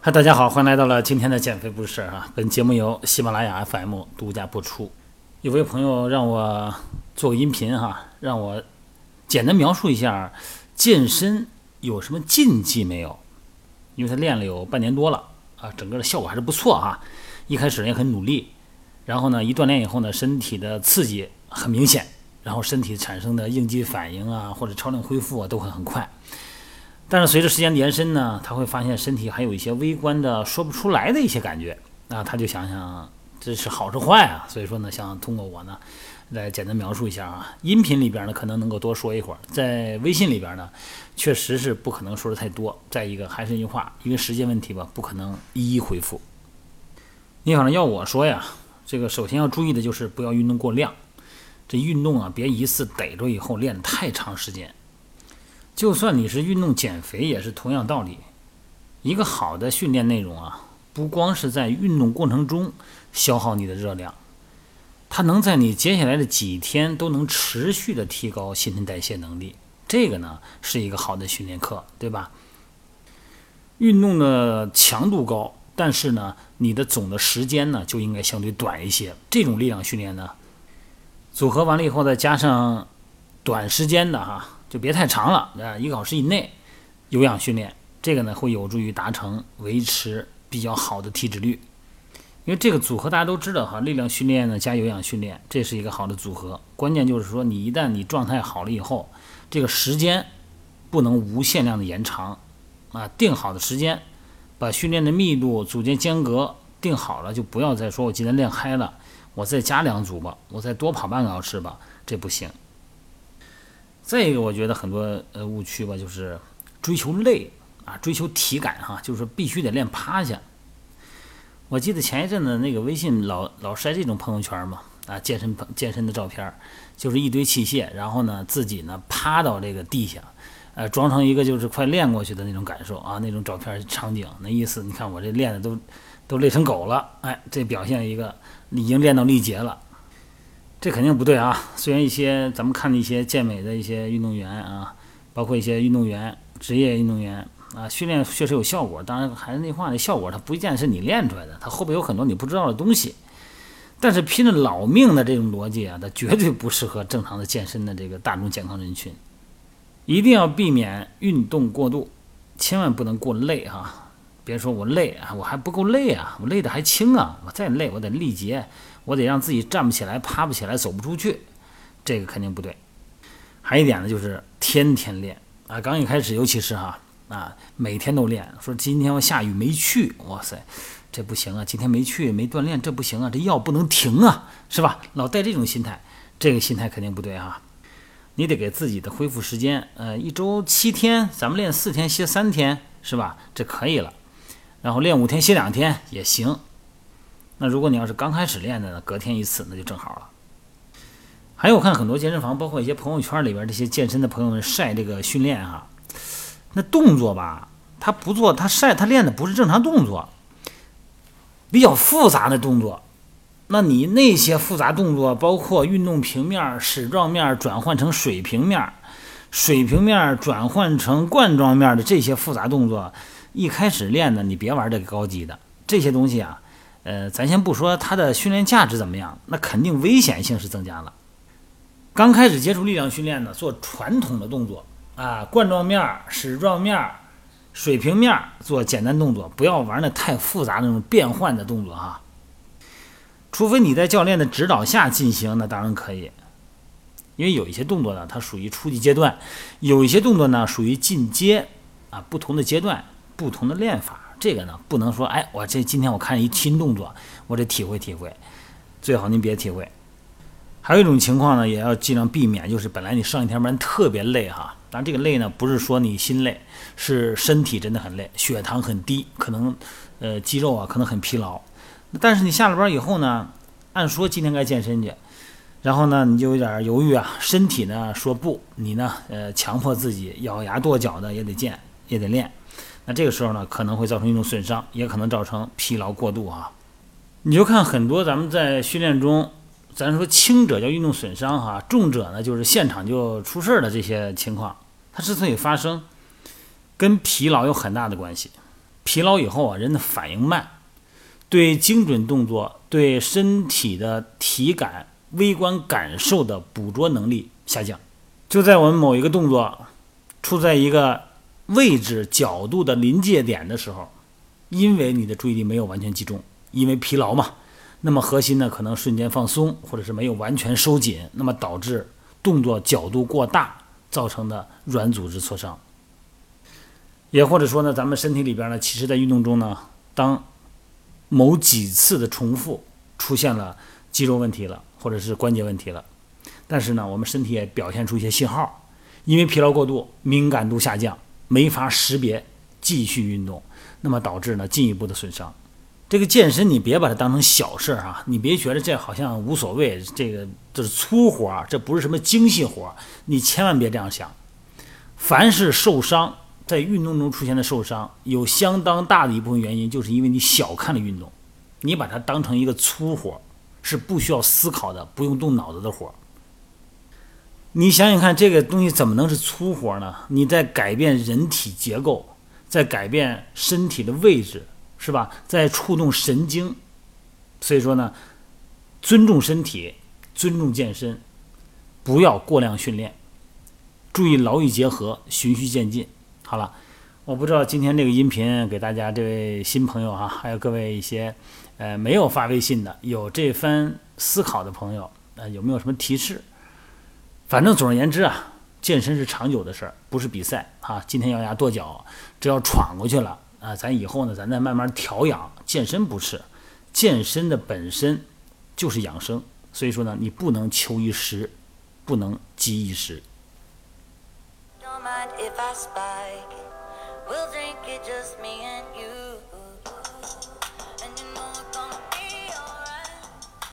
嗨，大家好，欢迎来到了今天的减肥故事儿啊！本节目由喜马拉雅 FM 独家播出。有位朋友让我做个音频哈，让我简单描述一下健身有什么禁忌没有？因为他练了有半年多了啊，整个的效果还是不错哈。一开始也很努力，然后呢，一锻炼以后呢，身体的刺激很明显，然后身体产生的应激反应啊，或者超量恢复啊，都会很快。但是随着时间的延伸呢，他会发现身体还有一些微观的说不出来的一些感觉那，他就想想这是好是坏啊，所以说呢，想通过我呢来简单描述一下啊。音频里边呢可能能够多说一会儿，在微信里边呢确实是不可能说的太多。再一个还是那句话，因为时间问题吧，不可能一一回复。你好像要我说呀，这个首先要注意的就是不要运动过量，这运动啊别一次逮着以后练太长时间。就算你是运动减肥，也是同样道理。一个好的训练内容啊，不光是在运动过程中消耗你的热量，它能在你接下来的几天都能持续的提高新陈代谢能力。这个呢是一个好的训练课，对吧？运动的强度高，但是呢，你的总的时间呢就应该相对短一些。这种力量训练呢，组合完了以后再加上短时间的哈。就别太长了，啊，一个小时以内有氧训练，这个呢会有助于达成维持比较好的体脂率。因为这个组合大家都知道哈，力量训练呢加有氧训练，这是一个好的组合。关键就是说，你一旦你状态好了以后，这个时间不能无限量的延长啊，定好的时间，把训练的密度、组间间隔定好了，就不要再说我今天练嗨了，我再加两组吧，我再多跑半个小时吧，这不行。再一个，我觉得很多呃误区吧，就是追求累啊，追求体感哈，就是必须得练趴下。我记得前一阵子那个微信老老晒这种朋友圈嘛，啊，健身朋健身的照片，就是一堆器械，然后呢自己呢趴到这个地下，呃，装成一个就是快练过去的那种感受啊，那种照片场景，那意思你看我这练的都都累成狗了，哎，这表现一个已经练到力竭了。这肯定不对啊！虽然一些咱们看的一些健美的一些运动员啊，包括一些运动员、职业运动员啊，训练确实有效果。当然还是那话，那效果它不见是你练出来的，它后边有很多你不知道的东西。但是拼了老命的这种逻辑啊，它绝对不适合正常的健身的这个大众健康人群。一定要避免运动过度，千万不能过累哈！别说我累啊，我还不够累啊，我累的还轻啊，我再累我得力竭。我得让自己站不起来、趴不起来、走不出去，这个肯定不对。还一点呢，就是天天练啊！刚一开始，尤其是哈啊，每天都练。说今天我下雨没去，哇塞，这不行啊！今天没去没锻炼，这不行啊！这药不能停啊，是吧？老带这种心态，这个心态肯定不对哈。你得给自己的恢复时间，呃，一周七天，咱们练四天歇三天，是吧？这可以了。然后练五天歇两天也行。那如果你要是刚开始练的呢，隔天一次那就正好了。还有我看很多健身房，包括一些朋友圈里边这些健身的朋友们晒这个训练哈，那动作吧，他不做，他晒他练的不是正常动作，比较复杂的动作。那你那些复杂动作，包括运动平面、矢状面转换成水平面，水平面转换成冠状面的这些复杂动作，一开始练的你别玩这个高级的这些东西啊。呃，咱先不说它的训练价值怎么样，那肯定危险性是增加了。刚开始接触力量训练呢，做传统的动作啊，冠状面、矢状面、水平面做简单动作，不要玩那太复杂那种变换的动作哈。除非你在教练的指导下进行，那当然可以。因为有一些动作呢，它属于初级阶段；有一些动作呢，属于进阶啊，不同的阶段，不同的练法。这个呢，不能说，哎，我这今天我看一新动作，我得体会体会，最好您别体会。还有一种情况呢，也要尽量避免，就是本来你上一天班特别累哈，当然这个累呢，不是说你心累，是身体真的很累，血糖很低，可能呃肌肉啊可能很疲劳。但是你下了班以后呢，按说今天该健身去，然后呢你就有点犹豫啊，身体呢说不，你呢呃强迫自己咬牙跺脚的也得健，也得练。那这个时候呢，可能会造成运动损伤，也可能造成疲劳过度啊。你就看很多咱们在训练中咱说轻者叫运动损伤哈，重者呢就是现场就出事儿的这些情况，它之所以发生，跟疲劳有很大的关系。疲劳以后啊，人的反应慢，对精准动作、对身体的体感、微观感受的捕捉能力下降。就在我们某一个动作处在一个位置、角度的临界点的时候，因为你的注意力没有完全集中，因为疲劳嘛。那么核心呢，可能瞬间放松，或者是没有完全收紧，那么导致动作角度过大造成的软组织挫伤。也或者说呢，咱们身体里边呢，其实在运动中呢，当某几次的重复出现了肌肉问题了，或者是关节问题了，但是呢，我们身体也表现出一些信号，因为疲劳过度，敏感度下降，没法识别继续运动，那么导致呢进一步的损伤。这个健身你别把它当成小事儿啊，你别觉得这好像无所谓，这个这是粗活儿，这不是什么精细活儿，你千万别这样想。凡是受伤，在运动中出现的受伤，有相当大的一部分原因就是因为你小看了运动，你把它当成一个粗活儿，是不需要思考的，不用动脑子的活儿。你想想看，这个东西怎么能是粗活呢？你在改变人体结构，在改变身体的位置。是吧？在触动神经，所以说呢，尊重身体，尊重健身，不要过量训练，注意劳逸结合，循序渐进。好了，我不知道今天这个音频给大家这位新朋友哈，还有各位一些呃没有发微信的，有这番思考的朋友，呃有没有什么提示？反正总而言之啊，健身是长久的事儿，不是比赛啊。今天咬牙跺脚，只要闯过去了。啊，咱以后呢，咱再慢慢调养。健身不是，健身的本身就是养生，所以说呢，你不能求一时，不能急一时。